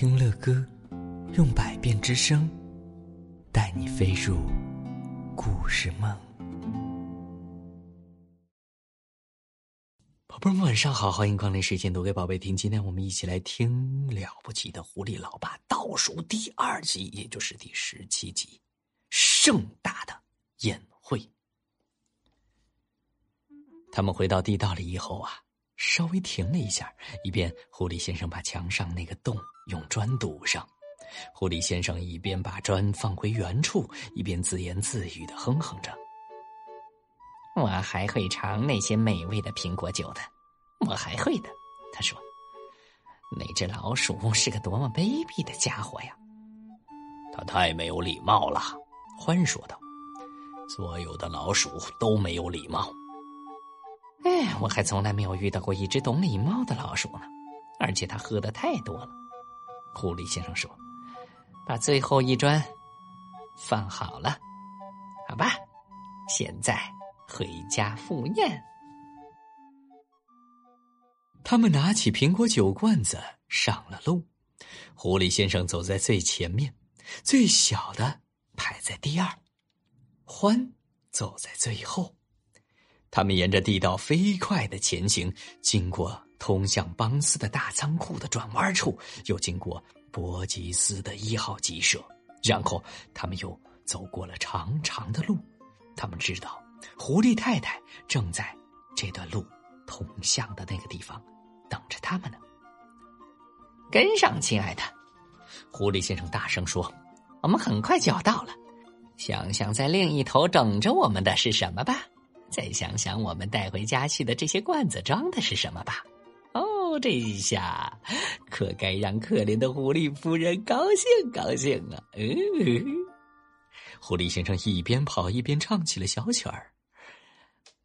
听乐歌，用百变之声，带你飞入故事梦。宝贝们，晚上好，欢迎光临睡前读给宝贝听。今天我们一起来听《了不起的狐狸老爸》倒数第二集，也就是第十七集，盛大的宴会。他们回到地道里以后啊。稍微停了一下，一边狐狸先生把墙上那个洞用砖堵上。狐狸先生一边把砖放回原处，一边自言自语的哼哼着：“我还会尝那些美味的苹果酒的，我还会的。”他说：“那只老鼠是个多么卑鄙的家伙呀！”他太没有礼貌了，欢说道：“所有的老鼠都没有礼貌。”哎，我还从来没有遇到过一只懂礼貌的老鼠呢，而且它喝的太多了。狐狸先生说：“把最后一砖放好了，好吧，现在回家赴宴。”他们拿起苹果酒罐子上了路。狐狸先生走在最前面，最小的排在第二，欢走在最后。他们沿着地道飞快的前行，经过通向邦斯的大仓库的转弯处，又经过伯吉斯的一号鸡舍，然后他们又走过了长长的路。他们知道，狐狸太太正在这段路通向的那个地方等着他们呢。跟上，亲爱的，狐狸先生大声说：“我们很快就要到了。想想在另一头等着我们的是什么吧。”再想想我们带回家去的这些罐子装的是什么吧。这一下可该让可怜的狐狸夫人高兴高兴了。嗯，狐狸先生一边跑一边唱起了小曲儿。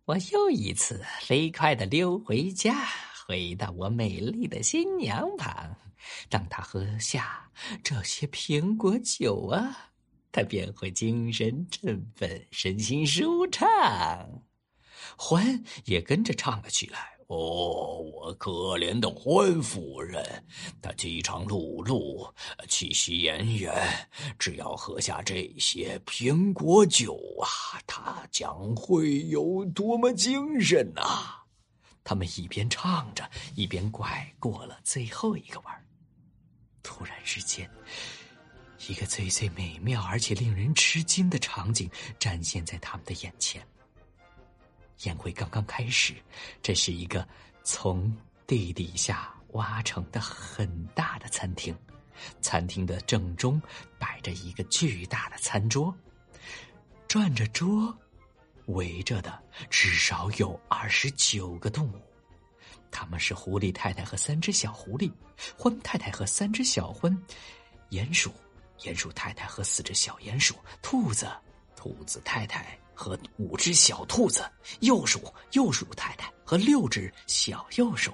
我又一次飞快的溜回家，回到我美丽的新娘旁。当她喝下这些苹果酒啊，她便会精神振奋，身心舒畅。欢也跟着唱了起来。哦，我可怜的欢夫人，她饥肠辘辘，气息奄奄。只要喝下这些苹果酒啊，她将会有多么精神呐！他们一边唱着，一边拐过了最后一个弯突然之间，一个最最美妙而且令人吃惊的场景展现在他们的眼前。宴会刚刚开始，这是一个从地底下挖成的很大的餐厅。餐厅的正中摆着一个巨大的餐桌，转着桌，围着的至少有二十九个动物。他们是狐狸太太和三只小狐狸，獾太太和三只小獾，鼹鼠，鼹鼠太太和四只小鼹鼠，兔子，兔子太太。和五只小兔子，幼鼠，幼鼠太太和六只小幼鼠，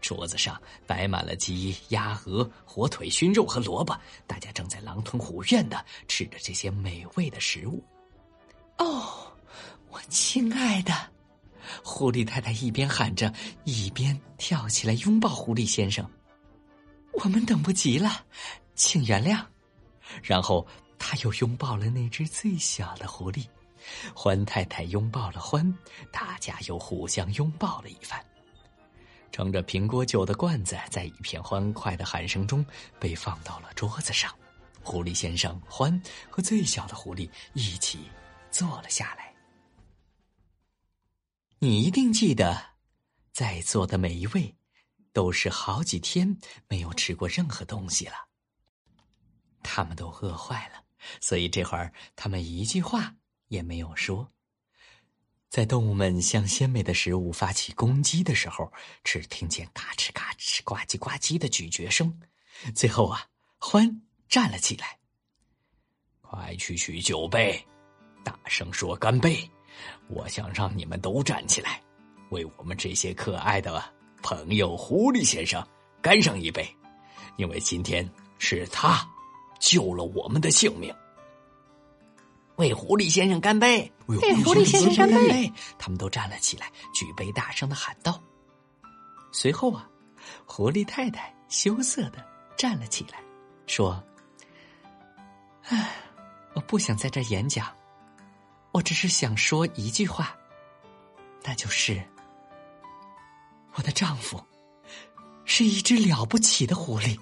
桌子上摆满了鸡、鸭、鹅、火腿、熏肉和萝卜，大家正在狼吞虎咽的吃着这些美味的食物。哦，我亲爱的，狐狸太太一边喊着，一边跳起来拥抱狐狸先生。我们等不及了，请原谅。然后他又拥抱了那只最小的狐狸。欢太太拥抱了欢，大家又互相拥抱了一番。盛着苹果酒的罐子在一片欢快的喊声中被放到了桌子上。狐狸先生、欢和最小的狐狸一起坐了下来。你一定记得，在座的每一位都是好几天没有吃过任何东西了。他们都饿坏了，所以这会儿他们一句话。也没有说，在动物们向鲜美的食物发起攻击的时候，只听见嘎吱嘎吱、呱唧呱唧的咀嚼声。最后啊，欢站了起来，快去取酒杯，大声说干杯！我想让你们都站起来，为我们这些可爱的朋友狐狸先生干上一杯，因为今天是他救了我们的性命。为狐狸先生干杯！为狐狸先生干杯！他们都站了起来，举杯大声的喊道。随后啊，狐狸太太羞涩的站了起来。说：“唉，我不想在这演讲，我只是想说一句话，那就是我的丈夫是一只了不起的狐狸。”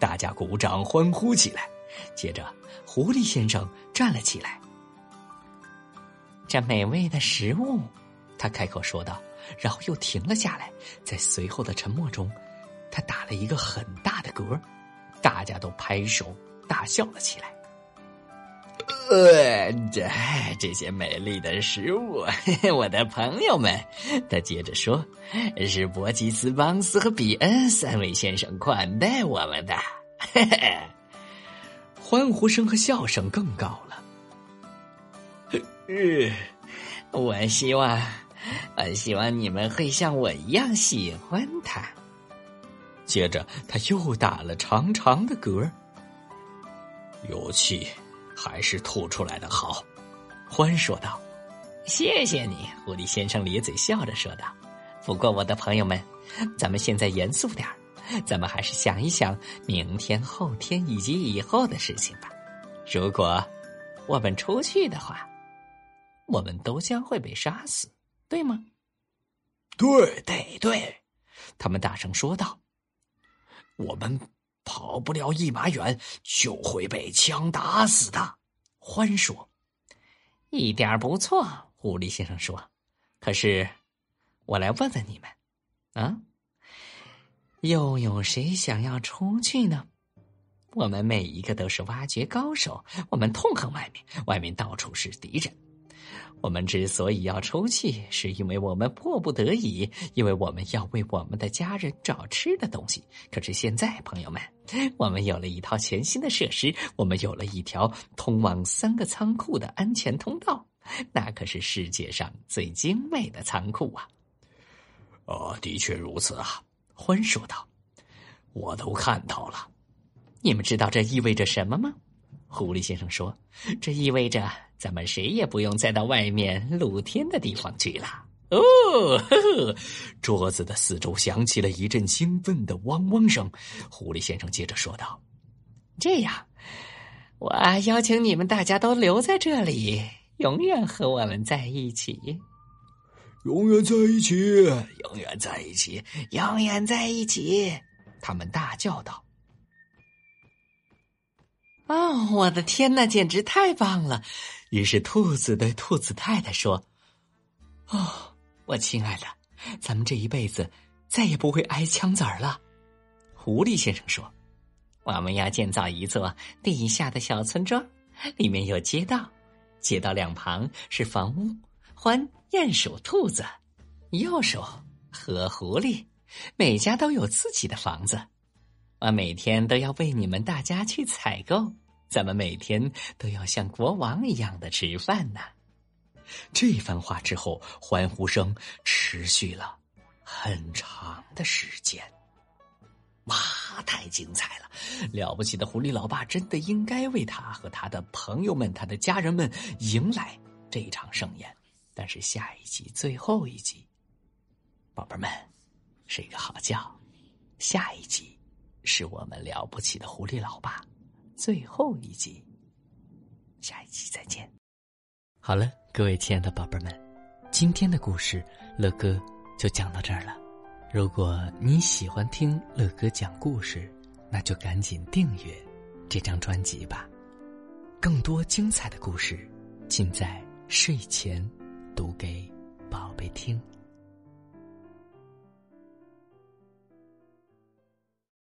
大家鼓掌欢呼起来。接着，狐狸先生站了起来。这美味的食物，他开口说道，然后又停了下来。在随后的沉默中，他打了一个很大的嗝，大家都拍手大笑了起来。呃，这这些美丽的食物，我的朋友们，他接着说，是伯吉斯、邦斯和比恩三位先生款待我们的。嘿嘿。欢呼声和笑声更高了。嗯，我希望，我希望你们会像我一样喜欢他。接着，他又打了长长的嗝。有气，还是吐出来的好。欢说道：“谢谢你，狐狸先生咧嘴笑着说道。不过，我的朋友们，咱们现在严肃点儿。”咱们还是想一想明天、后天以及以后的事情吧。如果我们出去的话，我们都将会被杀死，对吗？对对对，他们大声说道：“我们跑不了一码远，就会被枪打死的。”欢说：“一点不错。”狐狸先生说：“可是，我来问问你们，啊？”又有谁想要出去呢？我们每一个都是挖掘高手，我们痛恨外面，外面到处是敌人。我们之所以要出去，是因为我们迫不得已，因为我们要为我们的家人找吃的东西。可是现在，朋友们，我们有了一套全新的设施，我们有了一条通往三个仓库的安全通道，那可是世界上最精美的仓库啊！哦，的确如此啊。欢说道：“我都看到了，你们知道这意味着什么吗？”狐狸先生说：“这意味着咱们谁也不用再到外面露天的地方去了。”哦，呵呵，桌子的四周响起了一阵兴奋的汪汪声。狐狸先生接着说道：“这样，我邀请你们大家都留在这里，永远和我们在一起。”永远在一起，永远在一起，永远在一起！他们大叫道：“哦，我的天哪，简直太棒了！”于是兔子对兔子太太说：“哦，我亲爱的，咱们这一辈子再也不会挨枪子儿了。”狐狸先生说：“我们要建造一座地下的小村庄，里面有街道，街道两旁是房屋。”獾、鼹鼠、兔子，右手和狐狸，每家都有自己的房子。我每天都要为你们大家去采购，咱们每天都要像国王一样的吃饭呢。这番话之后，欢呼声持续了很长的时间。哇，太精彩了！了不起的狐狸老爸真的应该为他和他的朋友们、他的家人们迎来这场盛宴。但是下一集最后一集，宝贝们，睡个好觉。下一集是我们了不起的狐狸老爸最后一集。下一集再见。好了，各位亲爱的宝贝们，今天的故事乐哥就讲到这儿了。如果你喜欢听乐哥讲故事，那就赶紧订阅这张专辑吧。更多精彩的故事尽在睡前。读给宝贝听。